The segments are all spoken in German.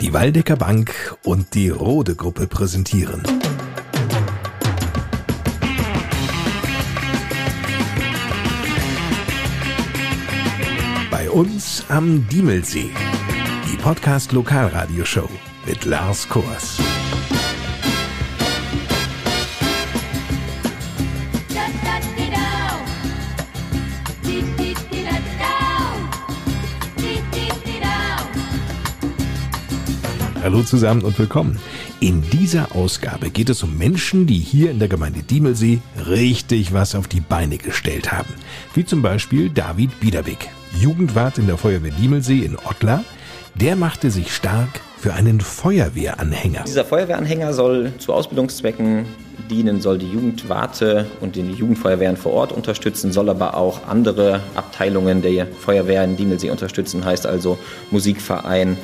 Die Waldecker Bank und die Rode Gruppe präsentieren. Bei uns am Diemelsee. Die Podcast Lokalradioshow mit Lars Kors. Hallo zusammen und willkommen. In dieser Ausgabe geht es um Menschen, die hier in der Gemeinde Diemelsee richtig was auf die Beine gestellt haben. Wie zum Beispiel David Biederwick, Jugendwart in der Feuerwehr Diemelsee in Ottlar. Der machte sich stark für einen Feuerwehranhänger. Dieser Feuerwehranhänger soll zu Ausbildungszwecken dienen, soll die Jugendwarte und die Jugendfeuerwehren vor Ort unterstützen, soll aber auch andere Abteilungen der Feuerwehr in Diemelsee unterstützen, heißt also Musikverein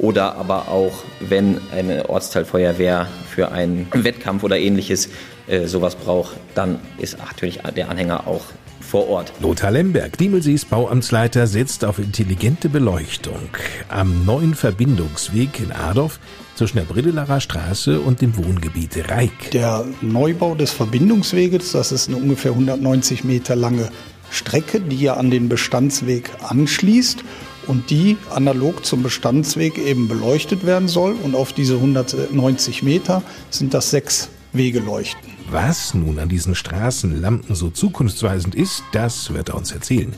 oder aber auch, wenn eine Ortsteilfeuerwehr für einen Wettkampf oder ähnliches äh, sowas braucht, dann ist natürlich der Anhänger auch vor Ort. Lothar Lemberg, Diemelsees Bauamtsleiter, setzt auf intelligente Beleuchtung am neuen Verbindungsweg in Adorf zwischen der Bridelarer Straße und dem Wohngebiet Reik. Der Neubau des Verbindungsweges, das ist eine ungefähr 190 Meter lange Strecke, die ja an den Bestandsweg anschließt und die analog zum Bestandsweg eben beleuchtet werden soll. Und auf diese 190 Meter sind das sechs Wegeleuchten. Was nun an diesen Straßenlampen so zukunftsweisend ist, das wird er uns erzählen.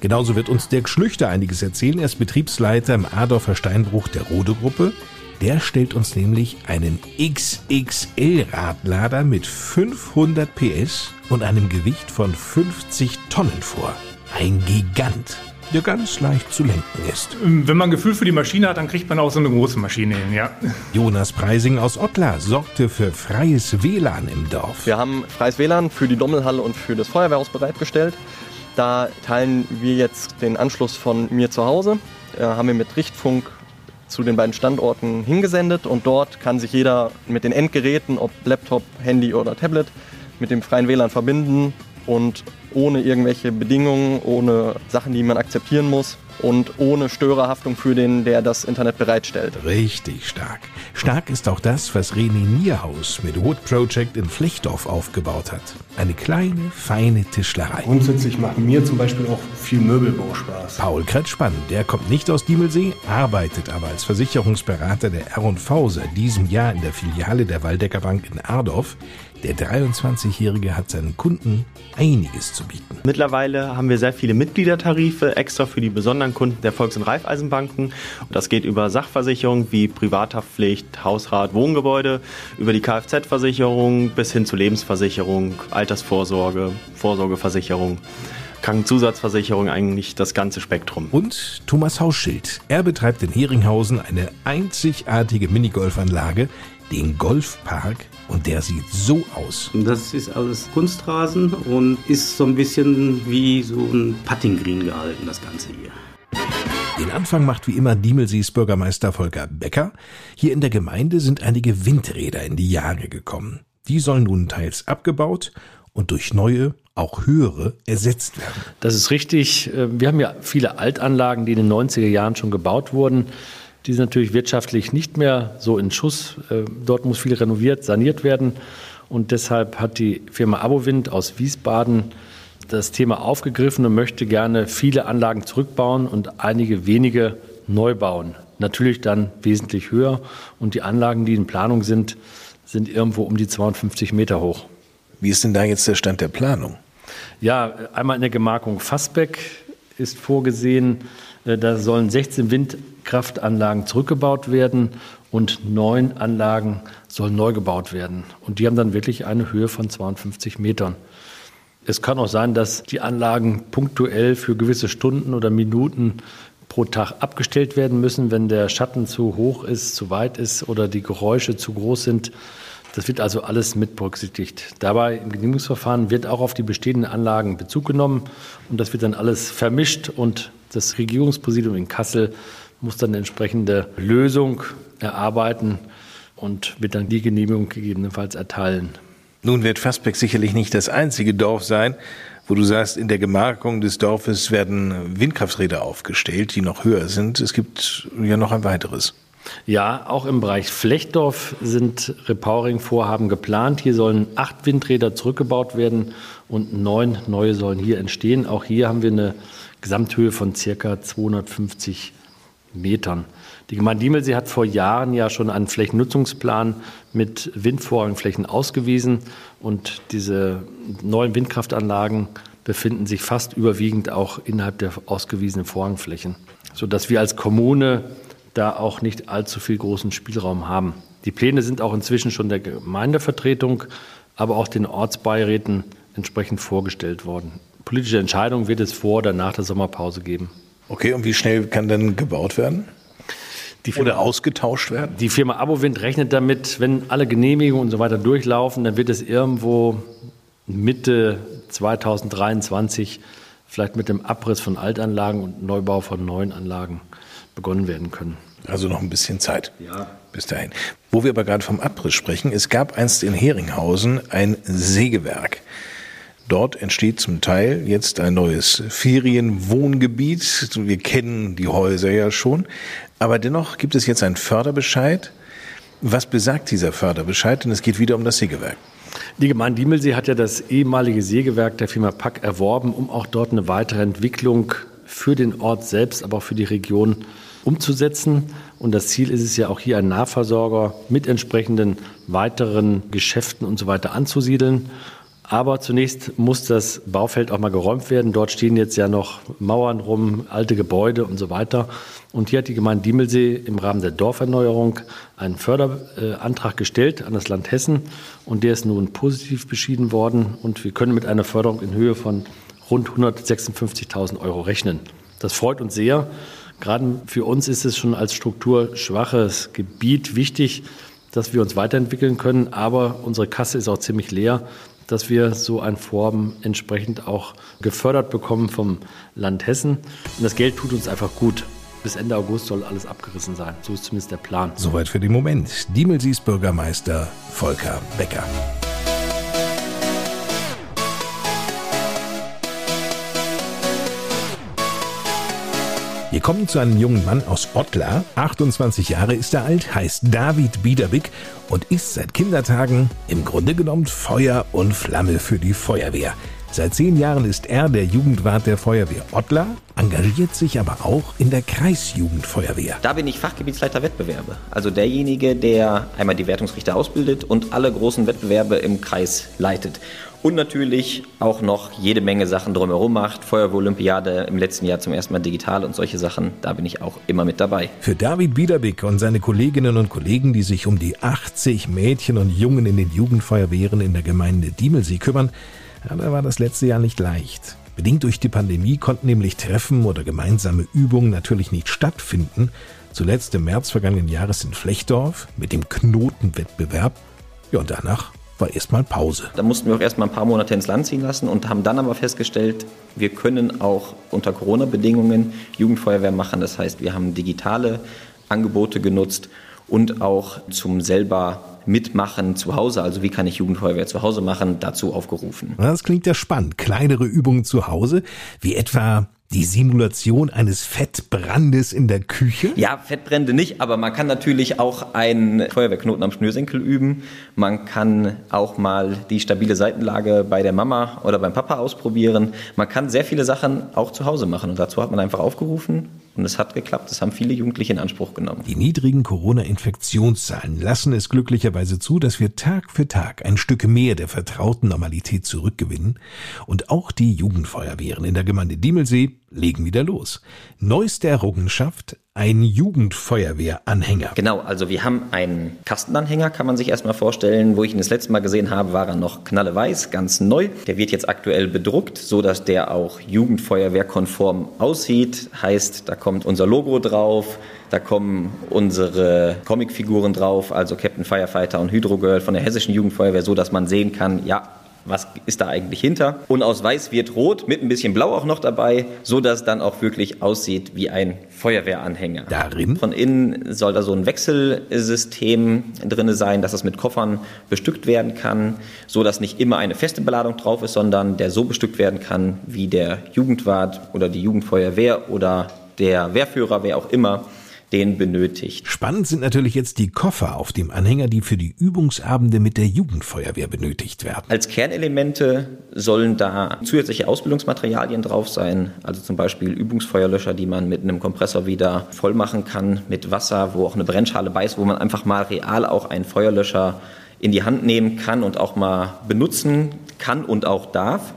Genauso wird uns Dirk Schlüchter einiges erzählen. Er ist Betriebsleiter im Adorfer Steinbruch der Rode Gruppe. Der stellt uns nämlich einen XXL-Radlader mit 500 PS und einem Gewicht von 50 Tonnen vor. Ein Gigant der ganz leicht zu lenken ist. Ähm, wenn man Gefühl für die Maschine hat, dann kriegt man auch so eine große Maschine hin, ja. Jonas Preising aus Ottlar sorgte für freies WLAN im Dorf. Wir haben freies WLAN für die Dommelhalle und für das Feuerwehrhaus bereitgestellt. Da teilen wir jetzt den Anschluss von mir zu Hause. Da haben wir mit Richtfunk zu den beiden Standorten hingesendet und dort kann sich jeder mit den Endgeräten, ob Laptop, Handy oder Tablet, mit dem freien WLAN verbinden und ohne irgendwelche Bedingungen, ohne Sachen, die man akzeptieren muss und ohne Störerhaftung für den, der das Internet bereitstellt. Richtig stark. Stark ist auch das, was René Nierhaus mit Wood Project in Flechtdorf aufgebaut hat. Eine kleine, feine Tischlerei. Grundsätzlich macht mir zum Beispiel auch viel Möbelbau Spaß. Paul Kretschmann, der kommt nicht aus Diemelsee, arbeitet aber als Versicherungsberater der R&V seit diesem Jahr in der Filiale der Waldecker Bank in Ardorf. Der 23-Jährige hat seinen Kunden einiges zu bieten. Mittlerweile haben wir sehr viele Mitgliedertarife extra für die besonderen Kunden der Volks- und Raiffeisenbanken. Das geht über Sachversicherungen wie Privathaftpflicht, Hausrat, Wohngebäude, über die Kfz-Versicherung bis hin zu Lebensversicherung, Altersvorsorge, Vorsorgeversicherung. Krankenzusatzversicherung, eigentlich das ganze Spektrum. Und Thomas Hausschild. Er betreibt in Heringhausen eine einzigartige Minigolfanlage, den Golfpark und der sieht so aus. Das ist alles Kunstrasen und ist so ein bisschen wie so ein Puttinggreen gehalten, das Ganze hier. Den Anfang macht wie immer Diemelsees Bürgermeister Volker Becker. Hier in der Gemeinde sind einige Windräder in die Jahre gekommen. Die sollen nun teils abgebaut und durch neue, auch höhere, ersetzt werden. Das ist richtig. Wir haben ja viele Altanlagen, die in den 90er Jahren schon gebaut wurden. Die sind natürlich wirtschaftlich nicht mehr so in Schuss. Äh, dort muss viel renoviert, saniert werden. Und deshalb hat die Firma Abowind aus Wiesbaden das Thema aufgegriffen und möchte gerne viele Anlagen zurückbauen und einige wenige neu bauen. Natürlich dann wesentlich höher. Und die Anlagen, die in Planung sind, sind irgendwo um die 250 Meter hoch. Wie ist denn da jetzt der Stand der Planung? Ja, einmal in der Gemarkung Fassbeck ist vorgesehen, da sollen 16 Windkraftanlagen zurückgebaut werden und neun Anlagen sollen neu gebaut werden. Und die haben dann wirklich eine Höhe von 52 Metern. Es kann auch sein, dass die Anlagen punktuell für gewisse Stunden oder Minuten pro Tag abgestellt werden müssen, wenn der Schatten zu hoch ist, zu weit ist oder die Geräusche zu groß sind. Das wird also alles mit berücksichtigt. Dabei im Genehmigungsverfahren wird auch auf die bestehenden Anlagen Bezug genommen und das wird dann alles vermischt und das Regierungspräsidium in Kassel muss dann eine entsprechende Lösung erarbeiten und wird dann die Genehmigung gegebenenfalls erteilen. Nun wird Fassbeck sicherlich nicht das einzige Dorf sein, wo du sagst, in der Gemarkung des Dorfes werden Windkrafträder aufgestellt, die noch höher sind. Es gibt ja noch ein weiteres. Ja, auch im Bereich Flechtdorf sind Repowering-Vorhaben geplant. Hier sollen acht Windräder zurückgebaut werden und neun neue sollen hier entstehen. Auch hier haben wir eine Gesamthöhe von circa 250 Metern. Die Gemeinde Diemelsee hat vor Jahren ja schon einen Flächennutzungsplan mit Windvorrangflächen ausgewiesen und diese neuen Windkraftanlagen befinden sich fast überwiegend auch innerhalb der ausgewiesenen Vorrangflächen, sodass wir als Kommune da auch nicht allzu viel großen Spielraum haben. Die Pläne sind auch inzwischen schon der Gemeindevertretung, aber auch den Ortsbeiräten entsprechend vorgestellt worden. Politische Entscheidung wird es vor oder nach der Sommerpause geben. Okay, und wie schnell kann denn gebaut werden? Firma, oder ausgetauscht werden? Die Firma Abowind rechnet damit, wenn alle Genehmigungen und so weiter durchlaufen, dann wird es irgendwo Mitte 2023 vielleicht mit dem Abriss von Altanlagen und Neubau von neuen Anlagen begonnen werden können. Also noch ein bisschen Zeit. Ja. Bis dahin. Wo wir aber gerade vom Abriss sprechen, es gab einst in Heringhausen ein Sägewerk. Dort entsteht zum Teil jetzt ein neues Ferienwohngebiet. Wir kennen die Häuser ja schon. Aber dennoch gibt es jetzt einen Förderbescheid. Was besagt dieser Förderbescheid? Denn es geht wieder um das Sägewerk. Die Gemeinde Diemelsee hat ja das ehemalige Sägewerk der Firma Pack erworben, um auch dort eine weitere Entwicklung für den Ort selbst, aber auch für die Region umzusetzen. Und das Ziel ist es ja auch hier, einen Nahversorger mit entsprechenden weiteren Geschäften und so weiter anzusiedeln. Aber zunächst muss das Baufeld auch mal geräumt werden. Dort stehen jetzt ja noch Mauern rum, alte Gebäude und so weiter. Und hier hat die Gemeinde Diemelsee im Rahmen der Dorferneuerung einen Förderantrag gestellt an das Land Hessen. Und der ist nun positiv beschieden worden. Und wir können mit einer Förderung in Höhe von rund 156.000 Euro rechnen. Das freut uns sehr. Gerade für uns ist es schon als strukturschwaches Gebiet wichtig, dass wir uns weiterentwickeln können. Aber unsere Kasse ist auch ziemlich leer dass wir so ein Vorhaben entsprechend auch gefördert bekommen vom Land Hessen. Und das Geld tut uns einfach gut. Bis Ende August soll alles abgerissen sein. So ist zumindest der Plan. Soweit für den Moment. Diemelsies Bürgermeister Volker Becker. Wir kommen zu einem jungen Mann aus Ottlar. 28 Jahre ist er alt, heißt David Biederbick und ist seit Kindertagen im Grunde genommen Feuer und Flamme für die Feuerwehr. Seit zehn Jahren ist er der Jugendwart der Feuerwehr Ottlar, engagiert sich aber auch in der Kreisjugendfeuerwehr. Da bin ich Fachgebietsleiter Wettbewerbe. Also derjenige, der einmal die Wertungsrichter ausbildet und alle großen Wettbewerbe im Kreis leitet und natürlich auch noch jede Menge Sachen drumherum macht. Feuerwehr-Olympiade im letzten Jahr zum ersten Mal digital und solche Sachen, da bin ich auch immer mit dabei. Für David Biederbick und seine Kolleginnen und Kollegen, die sich um die 80 Mädchen und Jungen in den Jugendfeuerwehren in der Gemeinde Diemelsee kümmern, da war das letzte Jahr nicht leicht. Bedingt durch die Pandemie konnten nämlich Treffen oder gemeinsame Übungen natürlich nicht stattfinden. Zuletzt im März vergangenen Jahres in Flechtdorf mit dem Knotenwettbewerb. Ja, und danach war erstmal Pause. Da mussten wir auch erstmal ein paar Monate ins Land ziehen lassen und haben dann aber festgestellt, wir können auch unter Corona-Bedingungen Jugendfeuerwehr machen. Das heißt, wir haben digitale Angebote genutzt und auch zum selber mitmachen zu Hause. Also wie kann ich Jugendfeuerwehr zu Hause machen, dazu aufgerufen. Das klingt ja spannend. Kleinere Übungen zu Hause, wie etwa die Simulation eines Fettbrandes in der Küche? Ja, Fettbrände nicht, aber man kann natürlich auch einen Feuerwehrknoten am Schnürsenkel üben. Man kann auch mal die stabile Seitenlage bei der Mama oder beim Papa ausprobieren. Man kann sehr viele Sachen auch zu Hause machen und dazu hat man einfach aufgerufen und es hat geklappt. Das haben viele Jugendliche in Anspruch genommen. Die niedrigen Corona-Infektionszahlen lassen es glücklicherweise zu, dass wir Tag für Tag ein Stück mehr der vertrauten Normalität zurückgewinnen und auch die Jugendfeuerwehren in der Gemeinde Diemelsee legen wieder los. Neueste Errungenschaft, ein Jugendfeuerwehranhänger. Genau, also wir haben einen Kastenanhänger, kann man sich erstmal vorstellen. Wo ich ihn das letzte Mal gesehen habe, war er noch knalleweiß, ganz neu. Der wird jetzt aktuell bedruckt, so dass der auch Jugendfeuerwehrkonform aussieht. Heißt, da kommt unser Logo drauf, da kommen unsere Comicfiguren drauf, also Captain Firefighter und Hydrogirl von der Hessischen Jugendfeuerwehr, so dass man sehen kann, ja, was ist da eigentlich hinter. Und aus Weiß wird Rot mit ein bisschen Blau auch noch dabei, so dass es dann auch wirklich aussieht wie ein Feuerwehranhänger. Darin? Von innen soll da so ein Wechselsystem drin sein, dass es mit Koffern bestückt werden kann, so dass nicht immer eine feste Beladung drauf ist, sondern der so bestückt werden kann, wie der Jugendwart oder die Jugendfeuerwehr oder der Wehrführer, wer auch immer, den benötigt. Spannend sind natürlich jetzt die Koffer auf dem Anhänger, die für die Übungsabende mit der Jugendfeuerwehr benötigt werden. Als Kernelemente sollen da zusätzliche Ausbildungsmaterialien drauf sein, also zum Beispiel Übungsfeuerlöscher, die man mit einem Kompressor wieder voll machen kann, mit Wasser, wo auch eine Brennschale bei ist, wo man einfach mal real auch einen Feuerlöscher in die Hand nehmen kann und auch mal benutzen kann und auch darf.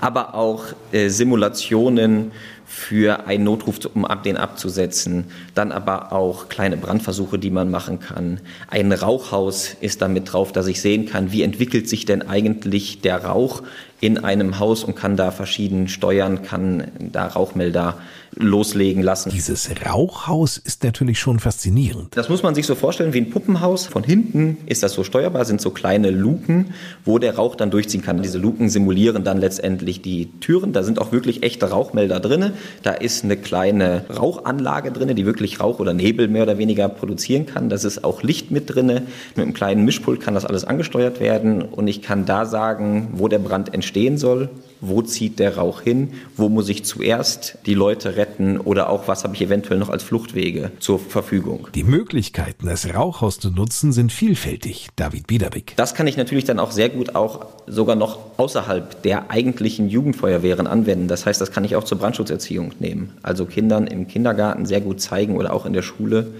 Aber auch äh, Simulationen für einen Notruf, um den abzusetzen. Dann aber auch kleine Brandversuche, die man machen kann. Ein Rauchhaus ist damit drauf, dass ich sehen kann, wie entwickelt sich denn eigentlich der Rauch in einem Haus und kann da verschieden steuern, kann da Rauchmelder loslegen lassen. Dieses Rauchhaus ist natürlich schon faszinierend. Das muss man sich so vorstellen wie ein Puppenhaus. Von hinten ist das so steuerbar, sind so kleine Luken, wo der Rauch dann durchziehen kann. Diese Luken simulieren dann letztendlich die Türen. Da sind auch wirklich echte Rauchmelder drin. Da ist eine kleine Rauchanlage drin, die wirklich Rauch oder Nebel mehr oder weniger produzieren kann. Das ist auch Licht mit drin. Mit einem kleinen Mischpult kann das alles angesteuert werden und ich kann da sagen, wo der Brand entstehen soll, wo zieht der Rauch hin, wo muss ich zuerst die Leute retten oder auch was habe ich eventuell noch als Fluchtwege zur Verfügung. Die Möglichkeiten, das Rauchhaus zu nutzen, sind vielfältig. David Biederbeck. Das kann ich natürlich dann auch sehr gut auch sogar noch außerhalb der eigentlichen Jugendfeuerwehren anwenden. Das heißt, das kann ich auch zur Brandschutzerziehung nehmen. Also Kindern im Kindergarten sehr gut zeigen oder auch in der Schule,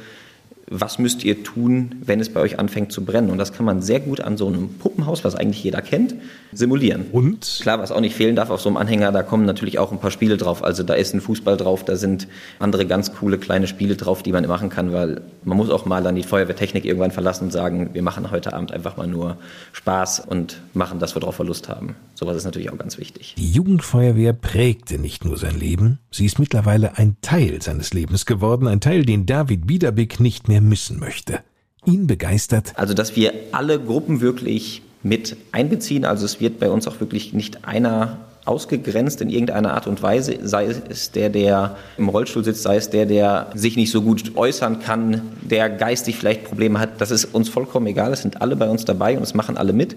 was müsst ihr tun, wenn es bei euch anfängt zu brennen. Und das kann man sehr gut an so einem Puppenhaus, was eigentlich jeder kennt, simulieren. Und? Klar, was auch nicht fehlen darf auf so einem Anhänger, da kommen natürlich auch ein paar Spiele drauf. Also da ist ein Fußball drauf, da sind andere ganz coole kleine Spiele drauf, die man machen kann, weil man muss auch mal dann die Feuerwehrtechnik irgendwann verlassen und sagen, wir machen heute Abend einfach mal nur Spaß und machen das, worauf wir Lust haben. Sowas ist natürlich auch ganz wichtig. Die Jugendfeuerwehr prägte nicht nur sein Leben, sie ist mittlerweile ein Teil seines Lebens geworden, ein Teil, den David Biederbeck nicht mehr mehr missen möchte. Ihn begeistert. Also, dass wir alle Gruppen wirklich mit einbeziehen. Also es wird bei uns auch wirklich nicht einer ausgegrenzt in irgendeiner Art und Weise, sei es der, der im Rollstuhl sitzt, sei es der, der sich nicht so gut äußern kann, der geistig vielleicht Probleme hat. Das ist uns vollkommen egal. Es sind alle bei uns dabei und es machen alle mit.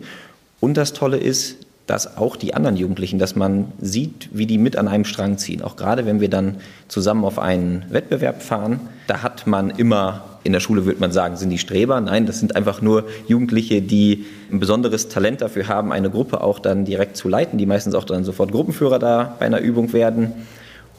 Und das Tolle ist, dass auch die anderen Jugendlichen, dass man sieht, wie die mit an einem Strang ziehen. Auch gerade wenn wir dann zusammen auf einen Wettbewerb fahren, da hat man immer, in der Schule würde man sagen, sind die Streber. Nein, das sind einfach nur Jugendliche, die ein besonderes Talent dafür haben, eine Gruppe auch dann direkt zu leiten, die meistens auch dann sofort Gruppenführer da bei einer Übung werden.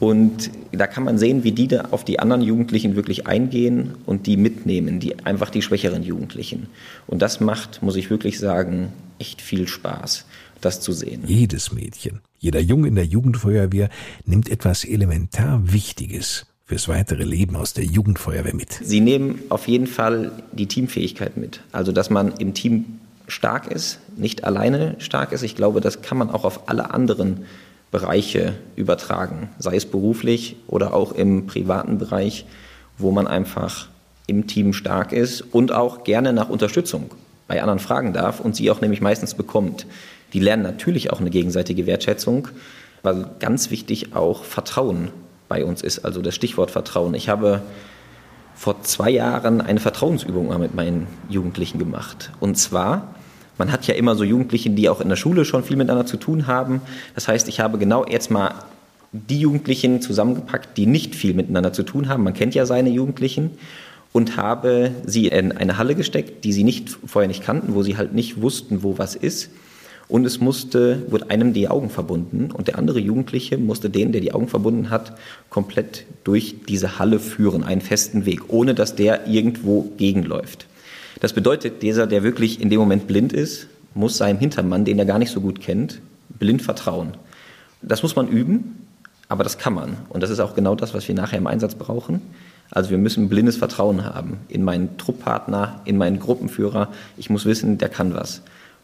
Und da kann man sehen, wie die da auf die anderen Jugendlichen wirklich eingehen und die mitnehmen, die einfach die schwächeren Jugendlichen. Und das macht, muss ich wirklich sagen, echt viel Spaß das zu sehen. Jedes Mädchen, jeder Junge in der Jugendfeuerwehr nimmt etwas elementar Wichtiges fürs weitere Leben aus der Jugendfeuerwehr mit. Sie nehmen auf jeden Fall die Teamfähigkeit mit. Also, dass man im Team stark ist, nicht alleine stark ist. Ich glaube, das kann man auch auf alle anderen Bereiche übertragen, sei es beruflich oder auch im privaten Bereich, wo man einfach im Team stark ist und auch gerne nach Unterstützung bei anderen fragen darf und sie auch nämlich meistens bekommt. Die lernen natürlich auch eine gegenseitige Wertschätzung, weil ganz wichtig auch Vertrauen bei uns ist, also das Stichwort Vertrauen. Ich habe vor zwei Jahren eine Vertrauensübung mit meinen Jugendlichen gemacht. Und zwar, man hat ja immer so Jugendliche, die auch in der Schule schon viel miteinander zu tun haben. Das heißt, ich habe genau jetzt mal die Jugendlichen zusammengepackt, die nicht viel miteinander zu tun haben. Man kennt ja seine Jugendlichen und habe sie in eine Halle gesteckt, die sie nicht vorher nicht kannten, wo sie halt nicht wussten, wo was ist und es musste, wurde einem die Augen verbunden und der andere Jugendliche musste den, der die Augen verbunden hat, komplett durch diese Halle führen, einen festen Weg, ohne dass der irgendwo gegenläuft. Das bedeutet, dieser, der wirklich in dem Moment blind ist, muss seinem Hintermann, den er gar nicht so gut kennt, blind vertrauen. Das muss man üben, aber das kann man. Und das ist auch genau das, was wir nachher im Einsatz brauchen. Also wir müssen blindes Vertrauen haben in meinen Trupppartner, in meinen Gruppenführer. Ich muss wissen, der kann was.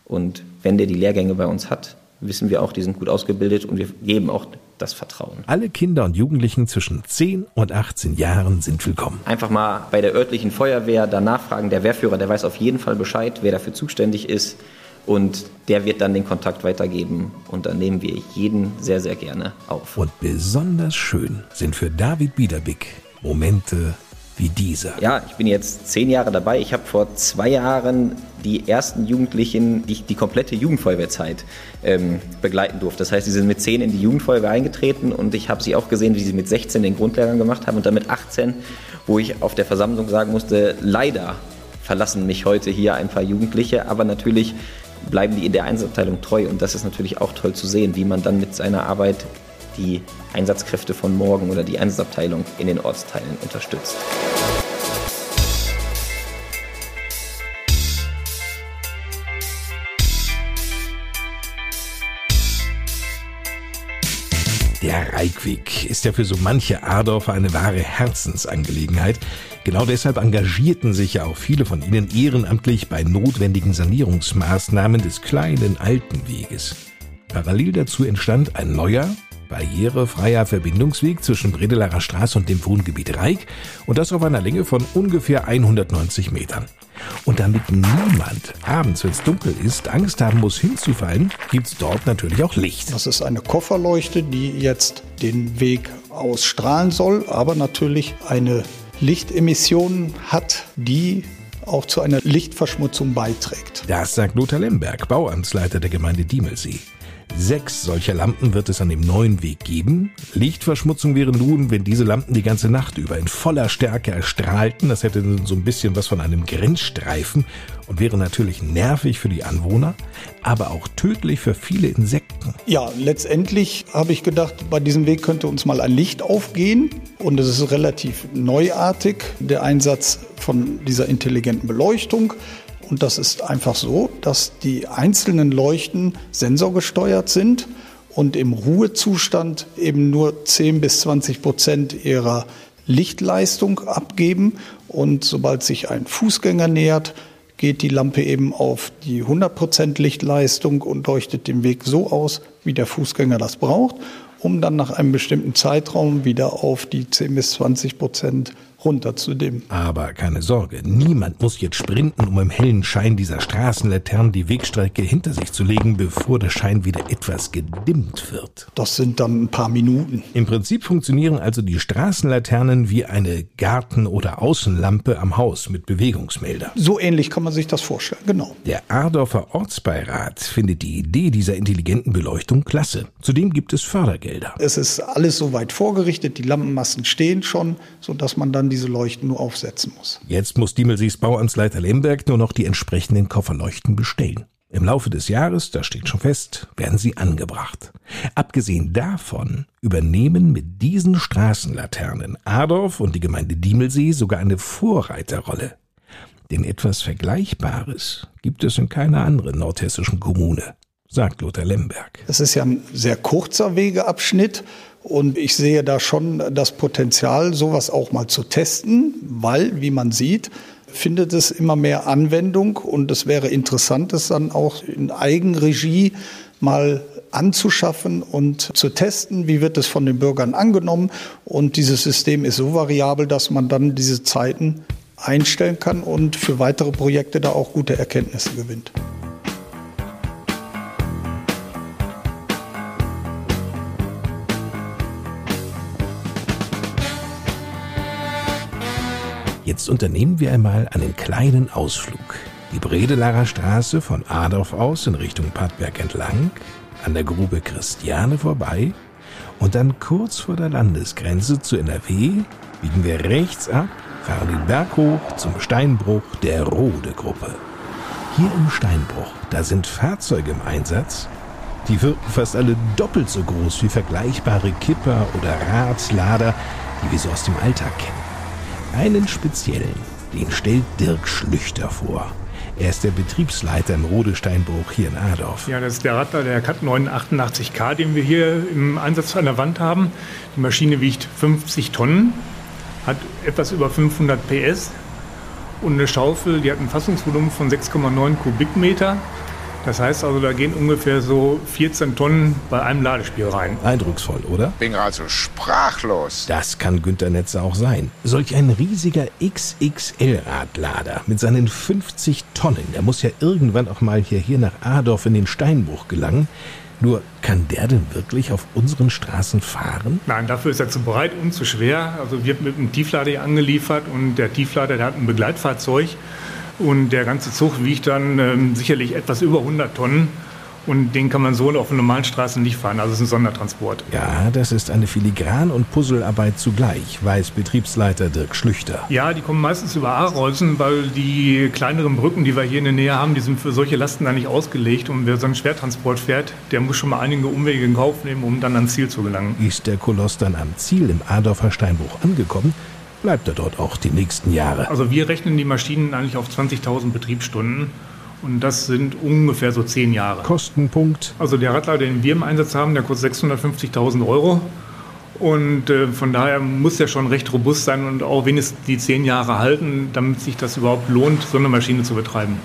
Und wenn der die Lehrgänge bei uns hat, wissen wir auch, die sind gut ausgebildet und wir geben auch das Vertrauen. Alle Kinder und Jugendlichen zwischen 10 und 18 Jahren sind willkommen. Einfach mal bei der örtlichen Feuerwehr danach fragen. Der Wehrführer, der weiß auf jeden Fall Bescheid, wer dafür zuständig ist. Und der wird dann den Kontakt weitergeben. Und dann nehmen wir jeden sehr, sehr gerne auf. Und besonders schön sind für David Biederbick Momente wie dieser. Ja, ich bin jetzt zehn Jahre dabei. Ich habe vor zwei Jahren die ersten Jugendlichen, die die komplette Jugendfeuerwehrzeit ähm, begleiten durfte. Das heißt, sie sind mit zehn in die Jugendfeuerwehr eingetreten und ich habe sie auch gesehen, wie sie mit 16 den Grundlehrgang gemacht haben und dann mit 18, wo ich auf der Versammlung sagen musste, leider verlassen mich heute hier ein paar Jugendliche, aber natürlich bleiben die in der Einsatzabteilung treu und das ist natürlich auch toll zu sehen, wie man dann mit seiner Arbeit die Einsatzkräfte von morgen oder die Einsatzabteilung in den Ortsteilen unterstützt. Der Reikweg ist ja für so manche Adorfer eine wahre Herzensangelegenheit. Genau deshalb engagierten sich ja auch viele von ihnen ehrenamtlich bei notwendigen Sanierungsmaßnahmen des kleinen alten Weges. Parallel dazu entstand ein neuer, barrierefreier Verbindungsweg zwischen Bredelarer Straße und dem Wohngebiet Reik und das auf einer Länge von ungefähr 190 Metern. Und damit niemand abends, wenn es dunkel ist, Angst haben muss hinzufallen, gibt es dort natürlich auch Licht. Das ist eine Kofferleuchte, die jetzt den Weg ausstrahlen soll, aber natürlich eine Lichtemission hat, die auch zu einer Lichtverschmutzung beiträgt. Das sagt Lothar Lemberg, Bauamtsleiter der Gemeinde Diemelsee. Sechs solcher Lampen wird es an dem neuen Weg geben. Lichtverschmutzung wäre nun, wenn diese Lampen die ganze Nacht über in voller Stärke erstrahlten. Das hätte so ein bisschen was von einem Grenzstreifen und wäre natürlich nervig für die Anwohner, aber auch tödlich für viele Insekten. Ja, letztendlich habe ich gedacht, bei diesem Weg könnte uns mal ein Licht aufgehen und es ist relativ neuartig, der Einsatz von dieser intelligenten Beleuchtung. Und das ist einfach so, dass die einzelnen Leuchten sensorgesteuert sind und im Ruhezustand eben nur 10 bis 20 Prozent ihrer Lichtleistung abgeben. Und sobald sich ein Fußgänger nähert, geht die Lampe eben auf die 100 Prozent Lichtleistung und leuchtet den Weg so aus, wie der Fußgänger das braucht, um dann nach einem bestimmten Zeitraum wieder auf die 10 bis 20 Prozent runterzudimmen. Aber keine Sorge, niemand muss jetzt sprinten, um im hellen Schein dieser Straßenlaternen die Wegstrecke hinter sich zu legen, bevor der Schein wieder etwas gedimmt wird. Das sind dann ein paar Minuten. Im Prinzip funktionieren also die Straßenlaternen wie eine Garten- oder Außenlampe am Haus mit Bewegungsmelder. So ähnlich kann man sich das vorstellen, genau. Der Ardorfer Ortsbeirat findet die Idee dieser intelligenten Beleuchtung klasse. Zudem gibt es Fördergelder. Es ist alles soweit vorgerichtet, die Lampenmassen stehen schon, sodass man dann dann diese Leuchten nur aufsetzen muss. Jetzt muss Diemelsees Bauamtsleiter Lemberg nur noch die entsprechenden Kofferleuchten bestellen. Im Laufe des Jahres, das steht schon fest, werden sie angebracht. Abgesehen davon übernehmen mit diesen Straßenlaternen Adorf und die Gemeinde Diemelsee sogar eine Vorreiterrolle. Denn etwas Vergleichbares gibt es in keiner anderen nordhessischen Kommune, sagt Lothar Lemberg. Es ist ja ein sehr kurzer Wegeabschnitt und ich sehe da schon das Potenzial, sowas auch mal zu testen, weil, wie man sieht, findet es immer mehr Anwendung und es wäre interessant, es dann auch in Eigenregie mal anzuschaffen und zu testen, wie wird es von den Bürgern angenommen. Und dieses System ist so variabel, dass man dann diese Zeiten einstellen kann und für weitere Projekte da auch gute Erkenntnisse gewinnt. Jetzt unternehmen wir einmal einen kleinen Ausflug. Die Bredelarer Straße von Adorf aus in Richtung Padberg entlang, an der Grube Christiane vorbei und dann kurz vor der Landesgrenze zu NRW biegen wir rechts ab, fahren den Berg hoch zum Steinbruch der Rode-Gruppe. Hier im Steinbruch, da sind Fahrzeuge im Einsatz, die wirken fast alle doppelt so groß wie vergleichbare Kipper oder Radlader, die wir so aus dem Alltag kennen. Einen speziellen, den stellt Dirk Schlüchter vor. Er ist der Betriebsleiter im Rodesteinbruch hier in Adorf. Ja, das ist der Radler der Cat 988K, den wir hier im Einsatz an der Wand haben. Die Maschine wiegt 50 Tonnen, hat etwas über 500 PS und eine Schaufel, die hat ein Fassungsvolumen von 6,9 Kubikmeter. Das heißt also, da gehen ungefähr so 14 Tonnen bei einem Ladespiel rein. Eindrucksvoll, oder? Bin also sprachlos. Das kann Günter Netzer auch sein. Solch ein riesiger XXL-Radlader mit seinen 50 Tonnen, der muss ja irgendwann auch mal hierher nach Adorf in den Steinbruch gelangen. Nur kann der denn wirklich auf unseren Straßen fahren? Nein, dafür ist er zu breit und zu schwer. Also wird mit einem Tieflader hier angeliefert und der Tieflader, der hat ein Begleitfahrzeug und der ganze Zug wiegt dann ähm, sicherlich etwas über 100 Tonnen. Und den kann man so auf normalen Straßen nicht fahren. Also es ist ein Sondertransport. Ja, das ist eine Filigran- und Puzzlearbeit zugleich, weiß Betriebsleiter Dirk Schlüchter. Ja, die kommen meistens über Aarhausen, weil die kleineren Brücken, die wir hier in der Nähe haben, die sind für solche Lasten da nicht ausgelegt. Und wer so einen Schwertransport fährt, der muss schon mal einige Umwege in Kauf nehmen, um dann ans Ziel zu gelangen. Ist der Koloss dann am Ziel im Adorfer Steinbruch angekommen, bleibt er dort auch die nächsten Jahre. Also wir rechnen die Maschinen eigentlich auf 20.000 Betriebsstunden. Und das sind ungefähr so zehn Jahre. Kostenpunkt? Also der Radler, den wir im Einsatz haben, der kostet 650.000 Euro. Und äh, von daher muss der schon recht robust sein und auch wenigstens die zehn Jahre halten, damit sich das überhaupt lohnt, so eine Maschine zu betreiben.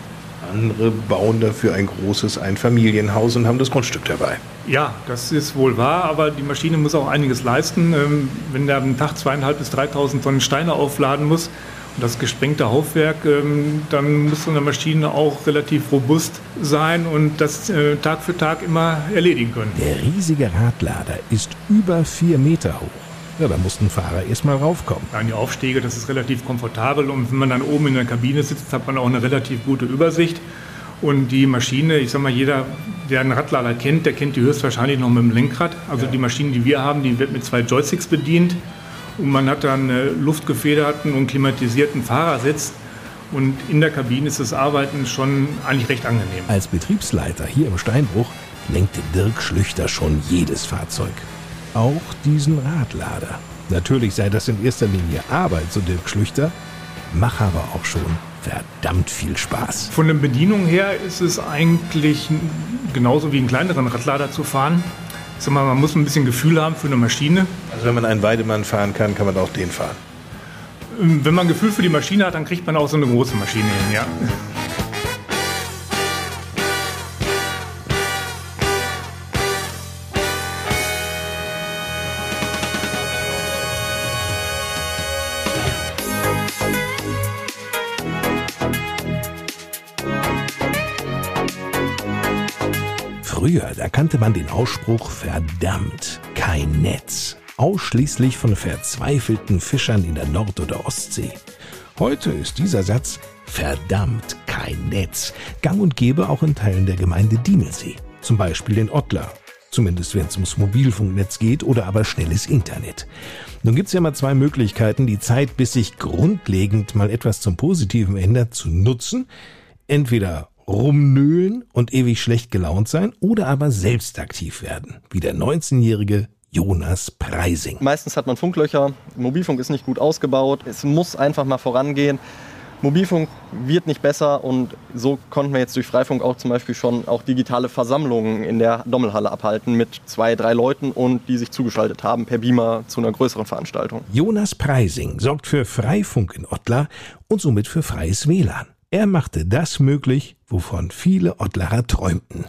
Andere bauen dafür ein großes Einfamilienhaus und haben das Grundstück dabei. Ja, das ist wohl wahr, aber die Maschine muss auch einiges leisten. Ähm, wenn der am Tag zweieinhalb bis 3.000 Tonnen Steine aufladen muss, das gesprengte Haufwerk, ähm, dann muss so eine Maschine auch relativ robust sein und das äh, Tag für Tag immer erledigen können. Der riesige Radlader ist über vier Meter hoch. Ja, da muss ein Fahrer erstmal raufkommen. Nein, die Aufstiege, das ist relativ komfortabel und wenn man dann oben in der Kabine sitzt, hat man auch eine relativ gute Übersicht. Und die Maschine, ich sag mal, jeder, der einen Radlader kennt, der kennt die höchstwahrscheinlich noch mit dem Lenkrad. Also ja. die Maschine, die wir haben, die wird mit zwei Joysticks bedient. Und man hat dann einen luftgefederten und klimatisierten Fahrersitz. Und in der Kabine ist das Arbeiten schon eigentlich recht angenehm. Als Betriebsleiter hier im Steinbruch lenkte Dirk Schlüchter schon jedes Fahrzeug. Auch diesen Radlader. Natürlich sei das in erster Linie Arbeit, so Dirk Schlüchter, mache aber auch schon verdammt viel Spaß. Von der Bedienung her ist es eigentlich genauso wie einen kleineren Radlader zu fahren sag mal, man muss ein bisschen Gefühl haben für eine Maschine. Also wenn man einen Weidemann fahren kann, kann man auch den fahren. Ähm, wenn man Gefühl für die Maschine hat, dann kriegt man auch so eine große Maschine hin, ja. Früher, da kannte man den Ausspruch verdammt, kein Netz. Ausschließlich von verzweifelten Fischern in der Nord- oder Ostsee. Heute ist dieser Satz verdammt kein Netz. Gang und gäbe auch in Teilen der Gemeinde Diemelsee. Zum Beispiel in Ottlar. Zumindest wenn es ums Mobilfunknetz geht oder aber schnelles Internet. Nun gibt's ja mal zwei Möglichkeiten, die Zeit, bis sich grundlegend mal etwas zum Positiven ändert, zu nutzen. Entweder rumnöhlen und ewig schlecht gelaunt sein oder aber selbst aktiv werden, wie der 19-jährige Jonas Preising. Meistens hat man Funklöcher, Mobilfunk ist nicht gut ausgebaut, es muss einfach mal vorangehen. Mobilfunk wird nicht besser und so konnten wir jetzt durch Freifunk auch zum Beispiel schon auch digitale Versammlungen in der Dommelhalle abhalten mit zwei, drei Leuten und die sich zugeschaltet haben per Beamer zu einer größeren Veranstaltung. Jonas Preising sorgt für Freifunk in Ottlar und somit für freies WLAN. Er machte das möglich, wovon viele Ottlarer träumten.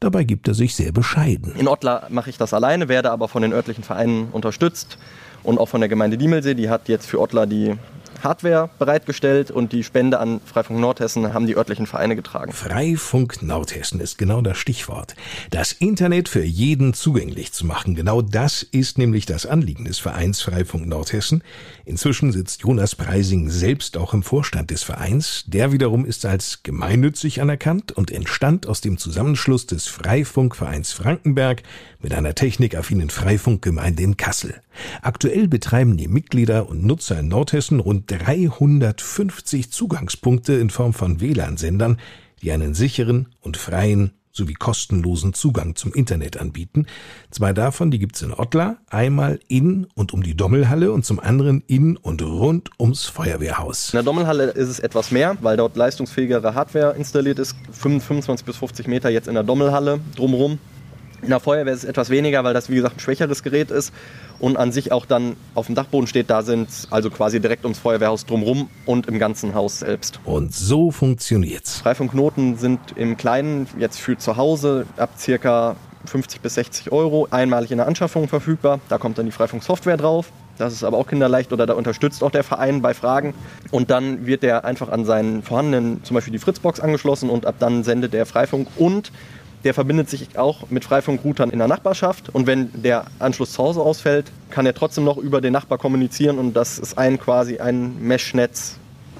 Dabei gibt er sich sehr bescheiden. In Ottlar mache ich das alleine, werde aber von den örtlichen Vereinen unterstützt und auch von der Gemeinde Diemelsee. Die hat jetzt für Ottlar die Hardware bereitgestellt und die Spende an Freifunk Nordhessen haben die örtlichen Vereine getragen. Freifunk Nordhessen ist genau das Stichwort. Das Internet für jeden zugänglich zu machen, genau das ist nämlich das Anliegen des Vereins Freifunk Nordhessen. Inzwischen sitzt Jonas Preising selbst auch im Vorstand des Vereins. Der wiederum ist als gemeinnützig anerkannt und entstand aus dem Zusammenschluss des Freifunkvereins Frankenberg mit einer technikaffinen Freifunkgemeinde in Kassel. Aktuell betreiben die Mitglieder und Nutzer in Nordhessen rund 350 Zugangspunkte in Form von WLAN-Sendern, die einen sicheren und freien sowie kostenlosen Zugang zum Internet anbieten. Zwei davon, die gibt's in Ottlar, einmal in und um die Dommelhalle und zum anderen in und rund ums Feuerwehrhaus. In der Dommelhalle ist es etwas mehr, weil dort leistungsfähigere Hardware installiert ist. 25 bis 50 Meter jetzt in der Dommelhalle drumherum. In der Feuerwehr ist es etwas weniger, weil das wie gesagt ein schwächeres Gerät ist und an sich auch dann auf dem Dachboden steht. Da sind also quasi direkt ums Feuerwehrhaus drumherum und im ganzen Haus selbst. Und so funktioniert's. Freifunkknoten sind im Kleinen jetzt für zu Hause ab circa 50 bis 60 Euro einmalig in der Anschaffung verfügbar. Da kommt dann die Freifunksoftware drauf. Das ist aber auch kinderleicht oder da unterstützt auch der Verein bei Fragen. Und dann wird der einfach an seinen vorhandenen, zum Beispiel die Fritzbox angeschlossen und ab dann sendet der Freifunk und der verbindet sich auch mit Freifunkroutern in der Nachbarschaft. Und wenn der Anschluss zu Hause ausfällt, kann er trotzdem noch über den Nachbar kommunizieren. Und das ist ein quasi ein Mesh-Netz.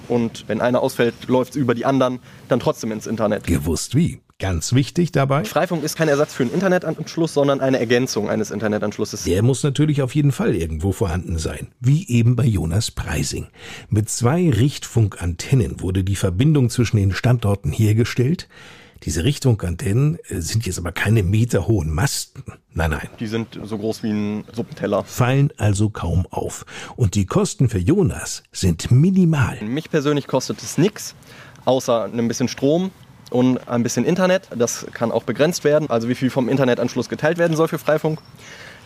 Und wenn einer ausfällt, läuft es über die anderen dann trotzdem ins Internet. Gewusst wie. Ganz wichtig dabei. Freifunk ist kein Ersatz für einen Internetanschluss, sondern eine Ergänzung eines Internetanschlusses. Der muss natürlich auf jeden Fall irgendwo vorhanden sein. Wie eben bei Jonas Preising. Mit zwei Richtfunkantennen wurde die Verbindung zwischen den Standorten hergestellt. Diese Richtfunkantennen äh, sind jetzt aber keine meterhohen Masten. Nein, nein. Die sind so groß wie ein Suppenteller. Fallen also kaum auf. Und die Kosten für Jonas sind minimal. Mich persönlich kostet es nichts, außer ein bisschen Strom und ein bisschen Internet. Das kann auch begrenzt werden, also wie viel vom Internetanschluss geteilt werden soll für Freifunk.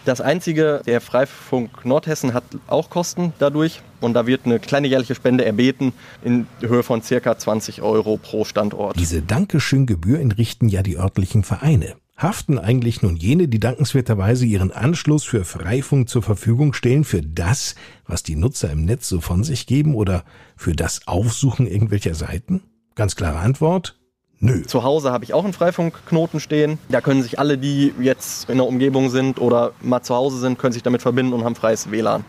Das einzige, der Freifunk Nordhessen hat auch Kosten dadurch und da wird eine kleine jährliche Spende erbeten in Höhe von circa 20 Euro pro Standort. Diese Dankeschön-Gebühr entrichten ja die örtlichen Vereine. Haften eigentlich nun jene, die dankenswerterweise ihren Anschluss für Freifunk zur Verfügung stellen, für das, was die Nutzer im Netz so von sich geben oder für das Aufsuchen irgendwelcher Seiten? Ganz klare Antwort, Nö. Zu Hause habe ich auch einen Freifunkknoten stehen. Da können sich alle, die jetzt in der Umgebung sind oder mal zu Hause sind, können sich damit verbinden und haben freies WLAN.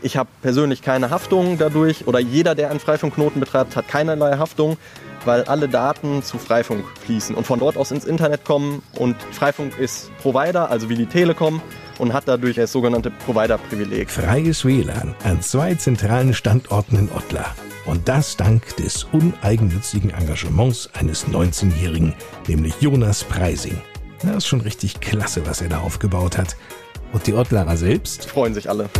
Ich habe persönlich keine Haftung dadurch oder jeder, der einen Freifunkknoten betreibt, hat keinerlei Haftung, weil alle Daten zu Freifunk fließen und von dort aus ins Internet kommen. Und Freifunk ist Provider, also wie die Telekom, und hat dadurch das sogenannte Provider-Privileg. Freies WLAN an zwei zentralen Standorten in Ottlar. Und das dank des uneigennützigen Engagements eines 19-Jährigen, nämlich Jonas Preising. Das ist schon richtig klasse, was er da aufgebaut hat. Und die Ottlarer selbst? Freuen sich alle.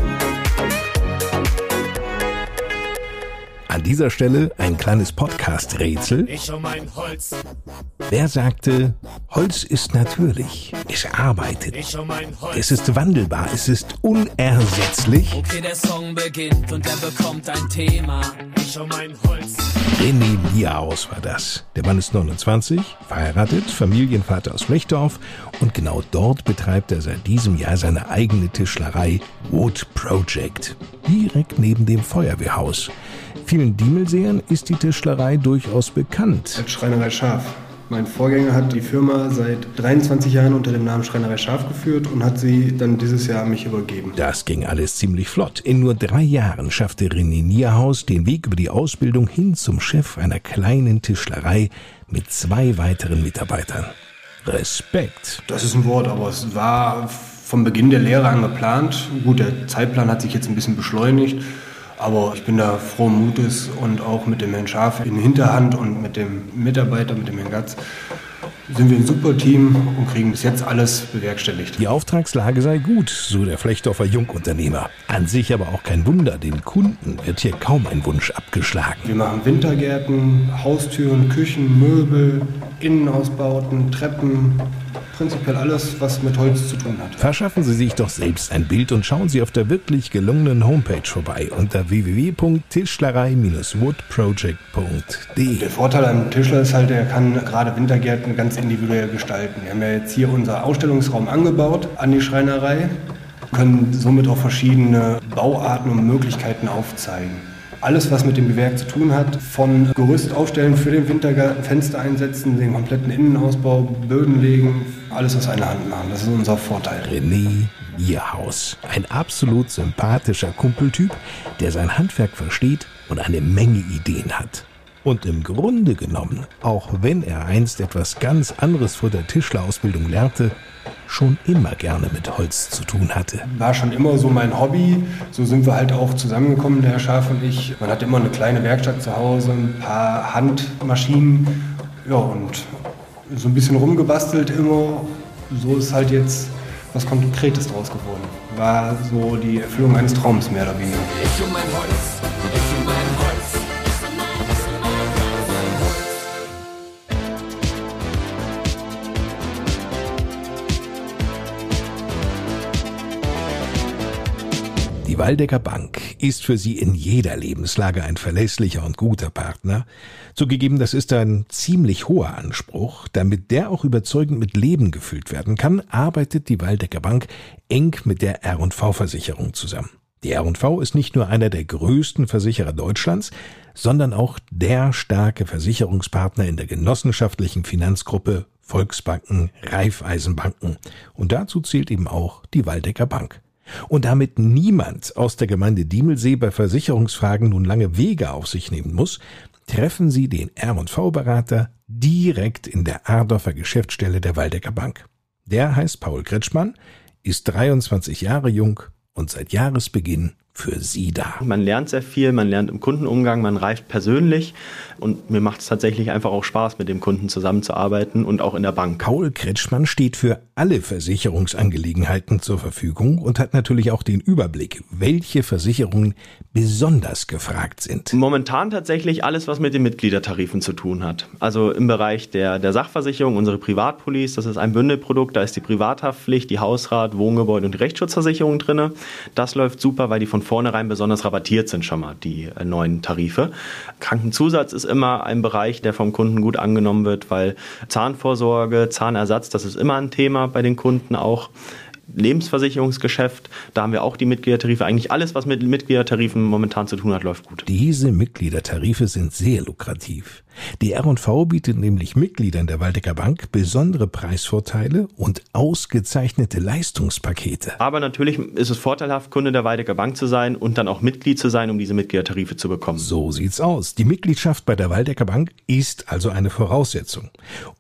An dieser Stelle ein kleines Podcast-Rätsel. Ich um mein Holz. Wer sagte, Holz ist natürlich, es arbeitet, es ist wandelbar, es ist unersetzlich? Okay, der Song beginnt und er bekommt ein Thema. Ich um mein Holz. René Nierhaus war das. Der Mann ist 29, verheiratet, Familienvater aus Flechdorf und genau dort betreibt er seit diesem Jahr seine eigene Tischlerei Wood Project. Direkt neben dem Feuerwehrhaus. Vielen Diemelsehern ist die Tischlerei durchaus bekannt. Als Schreinerei Schaf. Mein Vorgänger hat die Firma seit 23 Jahren unter dem Namen Schreinerei Schaf geführt und hat sie dann dieses Jahr an mich übergeben. Das ging alles ziemlich flott. In nur drei Jahren schaffte René Nierhaus den Weg über die Ausbildung hin zum Chef einer kleinen Tischlerei mit zwei weiteren Mitarbeitern. Respekt. Das ist ein Wort, aber es war vom Beginn der Lehre an geplant. Gut, der Zeitplan hat sich jetzt ein bisschen beschleunigt. Aber ich bin da frohen Mutes und auch mit dem Herrn Schaf in Hinterhand und mit dem Mitarbeiter, mit dem Herrn Gatz, sind wir ein super Team und kriegen bis jetzt alles bewerkstelligt. Die Auftragslage sei gut, so der Flechdorfer Jungunternehmer. An sich aber auch kein Wunder, den Kunden wird hier kaum ein Wunsch abgeschlagen. Wir machen Wintergärten, Haustüren, Küchen, Möbel, Innenausbauten, Treppen, prinzipiell alles, was mit Holz zu tun hat. Verschaffen Sie sich doch selbst ein Bild und schauen Sie auf der wirklich gelungenen Homepage vorbei unter www.tischlerei-woodproject.de. Der Vorteil am Tischler ist halt, er kann gerade Wintergärten ganz individuell gestalten. Wir haben ja jetzt hier unser Ausstellungsraum angebaut an die Schreinerei, können somit auch verschiedene Bauarten und Möglichkeiten aufzeigen. Alles, was mit dem Gewerk zu tun hat, von Gerüst aufstellen für den Wintergarten, Fenster einsetzen, den kompletten Innenausbau, Böden legen, alles aus einer Hand machen. Das ist unser Vorteil. René Nierhaus. Ein absolut sympathischer Kumpeltyp, der sein Handwerk versteht und eine Menge Ideen hat. Und im Grunde genommen, auch wenn er einst etwas ganz anderes vor der Tischlerausbildung lernte, schon immer gerne mit Holz zu tun hatte. War schon immer so mein Hobby. So sind wir halt auch zusammengekommen, der Herr Schaf und ich. Man hat immer eine kleine Werkstatt zu Hause, ein paar Handmaschinen. Ja, und so ein bisschen rumgebastelt immer. So ist halt jetzt was Konkretes draus geworden. War so die Erfüllung eines Traums mehr oder weniger. Ich um mein Holz. Ich um mein Holz. Die Waldecker Bank ist für Sie in jeder Lebenslage ein verlässlicher und guter Partner. Zugegeben, das ist ein ziemlich hoher Anspruch. Damit der auch überzeugend mit Leben gefüllt werden kann, arbeitet die Waldecker Bank eng mit der R&V-Versicherung zusammen. Die R&V ist nicht nur einer der größten Versicherer Deutschlands, sondern auch der starke Versicherungspartner in der genossenschaftlichen Finanzgruppe Volksbanken, Raiffeisenbanken. Und dazu zählt eben auch die Waldecker Bank. Und damit niemand aus der Gemeinde Diemelsee bei Versicherungsfragen nun lange Wege auf sich nehmen muss, treffen Sie den R&V-Berater direkt in der Ardorfer Geschäftsstelle der Waldecker Bank. Der heißt Paul Kretschmann, ist 23 Jahre jung und seit Jahresbeginn für Sie da. Man lernt sehr viel, man lernt im Kundenumgang, man reift persönlich und mir macht es tatsächlich einfach auch Spaß, mit dem Kunden zusammenzuarbeiten und auch in der Bank. Paul Kretschmann steht für alle Versicherungsangelegenheiten zur Verfügung und hat natürlich auch den Überblick, welche Versicherungen besonders gefragt sind. Momentan tatsächlich alles, was mit den Mitgliedertarifen zu tun hat. Also im Bereich der, der Sachversicherung, unsere Privatpolice, das ist ein Bündelprodukt, da ist die Privathaftpflicht, die Hausrat, Wohngebäude und die Rechtsschutzversicherung drin. Das läuft super, weil die von vornherein besonders rabattiert sind schon mal, die äh, neuen Tarife. Krankenzusatz ist immer ein Bereich, der vom Kunden gut angenommen wird, weil Zahnvorsorge, Zahnersatz, das ist immer ein Thema bei den Kunden auch. Lebensversicherungsgeschäft. Da haben wir auch die Mitgliedertarife. Eigentlich alles, was mit Mitgliedertarifen momentan zu tun hat, läuft gut. Diese Mitgliedertarife sind sehr lukrativ. Die R&V bietet nämlich Mitgliedern der Waldecker Bank besondere Preisvorteile und ausgezeichnete Leistungspakete. Aber natürlich ist es vorteilhaft, Kunde der Waldecker Bank zu sein und dann auch Mitglied zu sein, um diese Mitgliedertarife zu bekommen. So sieht's aus. Die Mitgliedschaft bei der Waldecker Bank ist also eine Voraussetzung.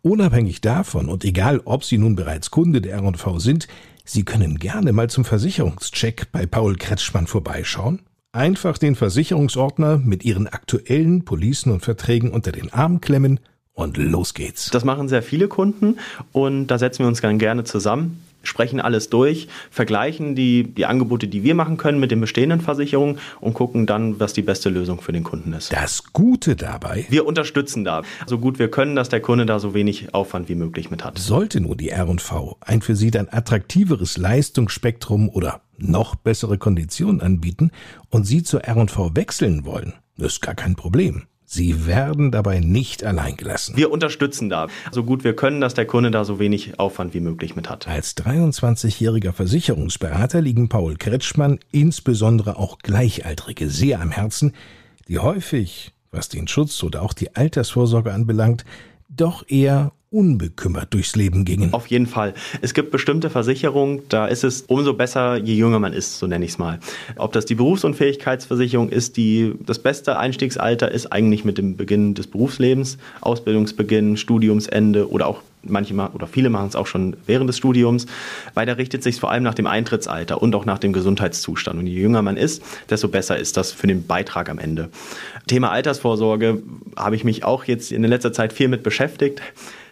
Unabhängig davon und egal, ob Sie nun bereits Kunde der R&V sind, Sie können gerne mal zum Versicherungscheck bei Paul Kretschmann vorbeischauen. Einfach den Versicherungsordner mit Ihren aktuellen Policen und Verträgen unter den Arm klemmen und los geht's. Das machen sehr viele Kunden und da setzen wir uns dann gerne zusammen sprechen alles durch, vergleichen die, die Angebote, die wir machen können mit den bestehenden Versicherungen und gucken dann, was die beste Lösung für den Kunden ist. Das Gute dabei? Wir unterstützen da so gut wir können, dass der Kunde da so wenig Aufwand wie möglich mit hat. Sollte nur die R&V ein für Sie dann attraktiveres Leistungsspektrum oder noch bessere Konditionen anbieten und Sie zur R&V wechseln wollen, ist gar kein Problem. Sie werden dabei nicht allein gelassen. Wir unterstützen da, so gut wir können, dass der Kunde da so wenig Aufwand wie möglich mit hat. Als 23-jähriger Versicherungsberater liegen Paul Kretschmann insbesondere auch Gleichaltrige sehr am Herzen, die häufig, was den Schutz oder auch die Altersvorsorge anbelangt, doch eher unbekümmert durchs Leben gingen. Auf jeden Fall. Es gibt bestimmte Versicherungen, da ist es umso besser, je jünger man ist, so nenne ich es mal. Ob das die Berufsunfähigkeitsversicherung ist, die das beste Einstiegsalter ist eigentlich mit dem Beginn des Berufslebens, Ausbildungsbeginn, Studiumsende oder auch manche oder viele machen es auch schon während des Studiums, weil da richtet sich vor allem nach dem Eintrittsalter und auch nach dem Gesundheitszustand. Und je jünger man ist, desto besser ist das für den Beitrag am Ende. Thema Altersvorsorge habe ich mich auch jetzt in letzter Zeit viel mit beschäftigt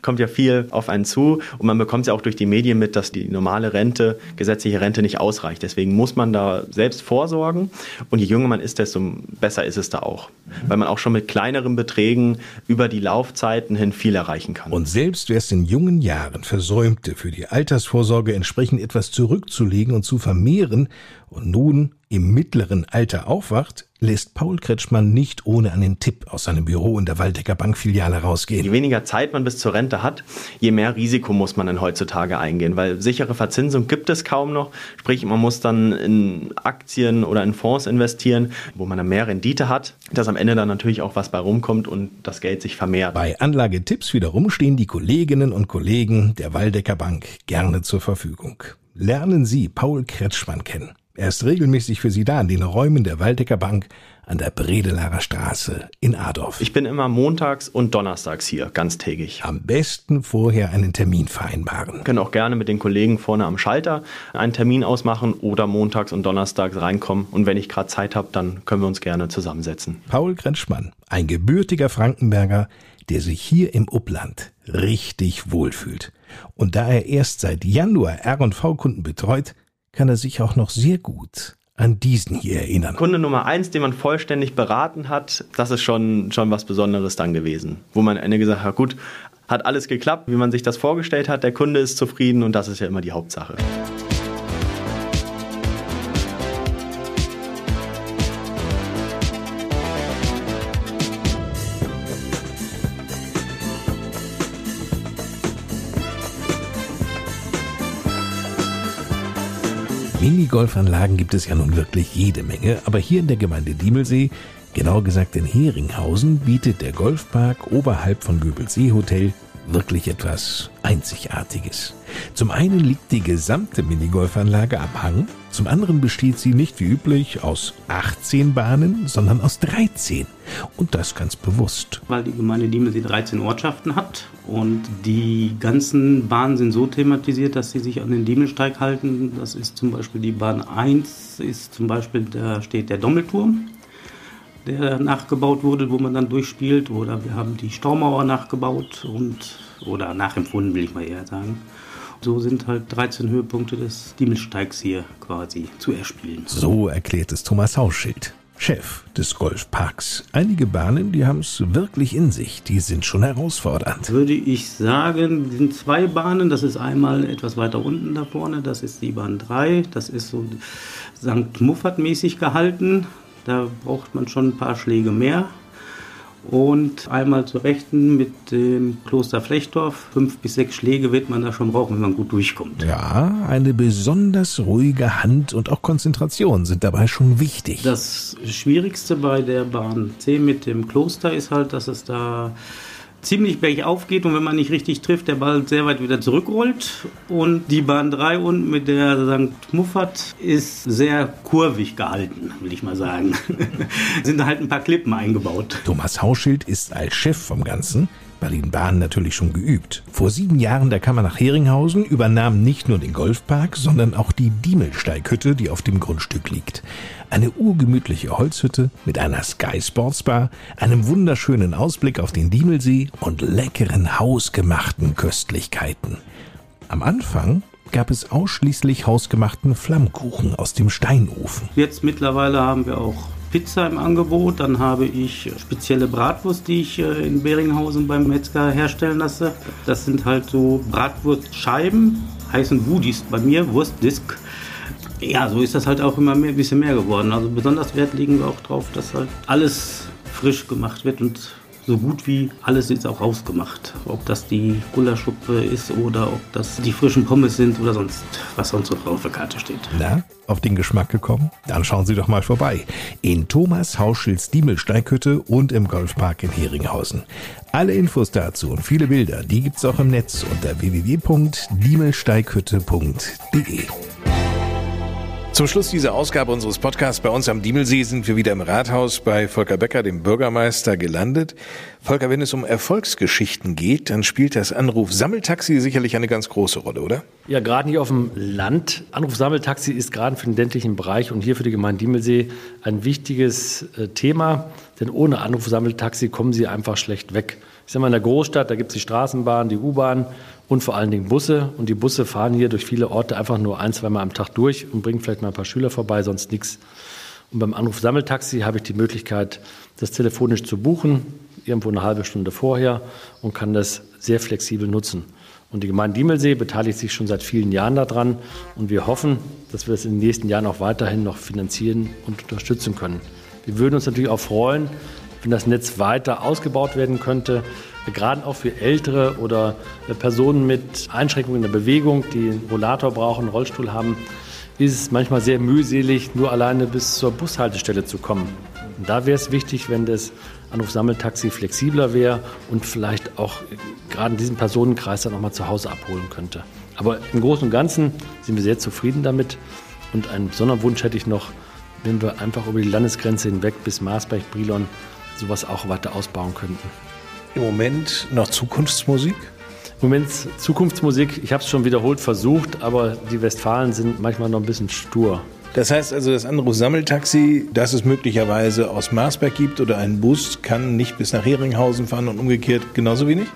kommt ja viel auf einen zu und man bekommt ja auch durch die Medien mit, dass die normale Rente, gesetzliche Rente nicht ausreicht. Deswegen muss man da selbst vorsorgen und je jünger man ist, desto besser ist es da auch, weil man auch schon mit kleineren Beträgen über die Laufzeiten hin viel erreichen kann. Und selbst wer es in jungen Jahren versäumte, für die Altersvorsorge entsprechend etwas zurückzulegen und zu vermehren und nun im mittleren Alter aufwacht, lässt Paul Kretschmann nicht ohne einen Tipp aus seinem Büro in der Waldecker Bankfiliale rausgehen. Je weniger Zeit man bis zur Rente hat, je mehr Risiko muss man dann heutzutage eingehen, weil sichere Verzinsung gibt es kaum noch. Sprich, man muss dann in Aktien oder in Fonds investieren, wo man dann mehr Rendite hat, dass am Ende dann natürlich auch was bei rumkommt und das Geld sich vermehrt. Bei Anlagetipps wiederum stehen die Kolleginnen und Kollegen der Waldecker Bank gerne zur Verfügung. Lernen Sie Paul Kretschmann kennen. Er ist regelmäßig für Sie da in den Räumen der Waldecker Bank an der Bredelarer Straße in Adorf. Ich bin immer montags und donnerstags hier, ganztägig. Am besten vorher einen Termin vereinbaren. Können auch gerne mit den Kollegen vorne am Schalter einen Termin ausmachen oder montags und donnerstags reinkommen. Und wenn ich gerade Zeit habe, dann können wir uns gerne zusammensetzen. Paul Kretschmann, ein gebürtiger Frankenberger, der sich hier im Upland richtig wohlfühlt. Und da er erst seit Januar R&V-Kunden betreut, kann er sich auch noch sehr gut an diesen hier erinnern. Kunde Nummer eins, den man vollständig beraten hat, das ist schon, schon was Besonderes dann gewesen. Wo man Ende gesagt hat, gut, hat alles geklappt, wie man sich das vorgestellt hat, der Kunde ist zufrieden und das ist ja immer die Hauptsache. Minigolfanlagen gibt es ja nun wirklich jede Menge, aber hier in der Gemeinde Diemelsee, genauer gesagt in Heringhausen, bietet der Golfpark oberhalb von Göbelsee Hotel wirklich etwas Einzigartiges. Zum einen liegt die gesamte Minigolfanlage am Hang, zum anderen besteht sie nicht wie üblich aus 18 Bahnen, sondern aus 13. Und das ganz bewusst. Weil die Gemeinde Diemelsee 13 Ortschaften hat und die ganzen Bahnen sind so thematisiert, dass sie sich an den Diemelsteig halten. Das ist zum Beispiel die Bahn 1, ist zum Beispiel, da steht der Dommelturm der nachgebaut wurde, wo man dann durchspielt. Oder wir haben die Staumauer nachgebaut und oder nachempfunden, will ich mal eher sagen. So sind halt 13 Höhepunkte des Diemelsteigs hier quasi zu erspielen. So erklärt es Thomas Hauschild. Chef des Golfparks. Einige Bahnen, die haben es wirklich in sich, die sind schon herausfordernd. Würde ich sagen, sind zwei Bahnen. Das ist einmal etwas weiter unten da vorne, das ist die Bahn 3. Das ist so St. Muffat-mäßig gehalten. Da braucht man schon ein paar Schläge mehr. Und einmal zur Rechten mit dem Kloster Flechtdorf. Fünf bis sechs Schläge wird man da schon brauchen, wenn man gut durchkommt. Ja, eine besonders ruhige Hand und auch Konzentration sind dabei schon wichtig. Das Schwierigste bei der Bahn C mit dem Kloster ist halt, dass es da ziemlich bergauf geht und wenn man nicht richtig trifft, der Ball sehr weit wieder zurückrollt. Und die Bahn 3 unten mit der St. Muffat ist sehr kurvig gehalten, will ich mal sagen. Sind halt ein paar Klippen eingebaut. Thomas Hauschild ist als Chef vom Ganzen Berlin-Bahn natürlich schon geübt. Vor sieben Jahren der Kammer nach Heringhausen übernahm nicht nur den Golfpark, sondern auch die Diemelsteighütte, die auf dem Grundstück liegt. Eine urgemütliche Holzhütte mit einer Sky Sports Bar, einem wunderschönen Ausblick auf den Diemelsee und leckeren hausgemachten Köstlichkeiten. Am Anfang gab es ausschließlich hausgemachten Flammkuchen aus dem Steinofen. Jetzt mittlerweile haben wir auch Pizza im Angebot. Dann habe ich spezielle Bratwurst, die ich äh, in Beringhausen beim Metzger herstellen lasse. Das sind halt so Bratwurstscheiben, heißen Woodies bei mir, Wurstdisk. Ja, so ist das halt auch immer mehr, ein bisschen mehr geworden. Also besonders Wert legen wir auch drauf, dass halt alles frisch gemacht wird und so gut wie alles ist auch rausgemacht. Ob das die Gulaschsuppe ist oder ob das die frischen Pommes sind oder sonst, was sonst noch auf der Karte steht. Na, auf den Geschmack gekommen? Dann schauen Sie doch mal vorbei. In Thomas Hauschels Diemelsteighütte und im Golfpark in Heringhausen. Alle Infos dazu und viele Bilder, die gibt's auch im Netz unter www.diemelsteighütte.de. Zum Schluss dieser Ausgabe unseres Podcasts bei uns am Diemelsee sind wir wieder im Rathaus bei Volker Becker, dem Bürgermeister, gelandet. Volker, wenn es um Erfolgsgeschichten geht, dann spielt das Anruf Sammeltaxi sicherlich eine ganz große Rolle, oder? Ja, gerade hier auf dem Land. Anruf Sammeltaxi ist gerade für den ländlichen Bereich und hier für die Gemeinde Diemelsee ein wichtiges äh, Thema, denn ohne Anruf Sammeltaxi kommen Sie einfach schlecht weg. Ich sage mal, in der Großstadt, da gibt es die Straßenbahn, die U-Bahn und vor allen Dingen Busse. Und die Busse fahren hier durch viele Orte einfach nur ein, zwei Mal am Tag durch und bringen vielleicht mal ein paar Schüler vorbei, sonst nichts. Und beim Anruf Sammeltaxi habe ich die Möglichkeit, das telefonisch zu buchen, irgendwo eine halbe Stunde vorher und kann das sehr flexibel nutzen. Und die Gemeinde Diemelsee beteiligt sich schon seit vielen Jahren daran und wir hoffen, dass wir das in den nächsten Jahren auch weiterhin noch finanzieren und unterstützen können. Wir würden uns natürlich auch freuen, wenn das Netz weiter ausgebaut werden könnte, gerade auch für Ältere oder Personen mit Einschränkungen in der Bewegung, die einen Rollator brauchen, einen Rollstuhl haben, ist es manchmal sehr mühselig, nur alleine bis zur Bushaltestelle zu kommen. Und da wäre es wichtig, wenn das Anrufsammeltaxi flexibler wäre und vielleicht auch gerade in diesem Personenkreis dann auch mal zu Hause abholen könnte. Aber im Großen und Ganzen sind wir sehr zufrieden damit. Und einen besonderen Wunsch hätte ich noch, wenn wir einfach über die Landesgrenze hinweg bis Marsberg, Brilon sowas auch weiter ausbauen könnten. Im Moment noch Zukunftsmusik? Im Moment Zukunftsmusik. Ich habe es schon wiederholt versucht, aber die Westfalen sind manchmal noch ein bisschen stur. Das heißt also, das andere Sammeltaxi, das es möglicherweise aus Marsberg gibt oder ein Bus, kann nicht bis nach Heringhausen fahren und umgekehrt genauso wenig?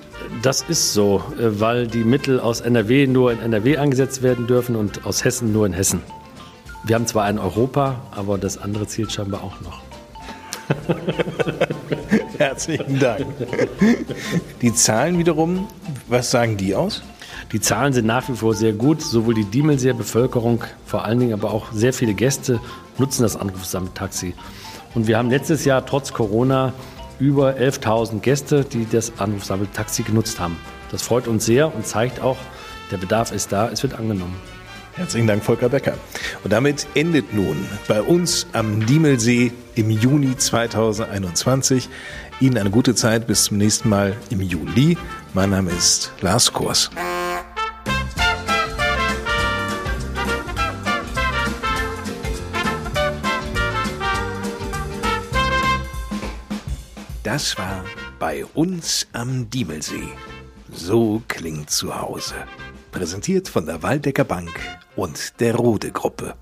Das ist so, äh, weil die Mittel aus NRW nur in NRW eingesetzt werden dürfen und aus Hessen nur in Hessen. Wir haben zwar ein Europa, aber das andere zielt scheinbar auch noch. Herzlichen Dank. Die Zahlen wiederum, was sagen die aus? Die Zahlen sind nach wie vor sehr gut. Sowohl die Diemelseer Bevölkerung, vor allen Dingen aber auch sehr viele Gäste nutzen das Anrufsammeltaxi. Und wir haben letztes Jahr trotz Corona über 11.000 Gäste, die das Anrufsammeltaxi genutzt haben. Das freut uns sehr und zeigt auch, der Bedarf ist da, es wird angenommen. Herzlichen Dank, Volker Becker. Und damit endet nun bei uns am Diemelsee im Juni 2021. Ihnen eine gute Zeit bis zum nächsten Mal im Juli. Mein Name ist Lars Kors. Das war bei uns am Diemelsee. So klingt zu Hause. Präsentiert von der Waldecker Bank und der Rode Gruppe.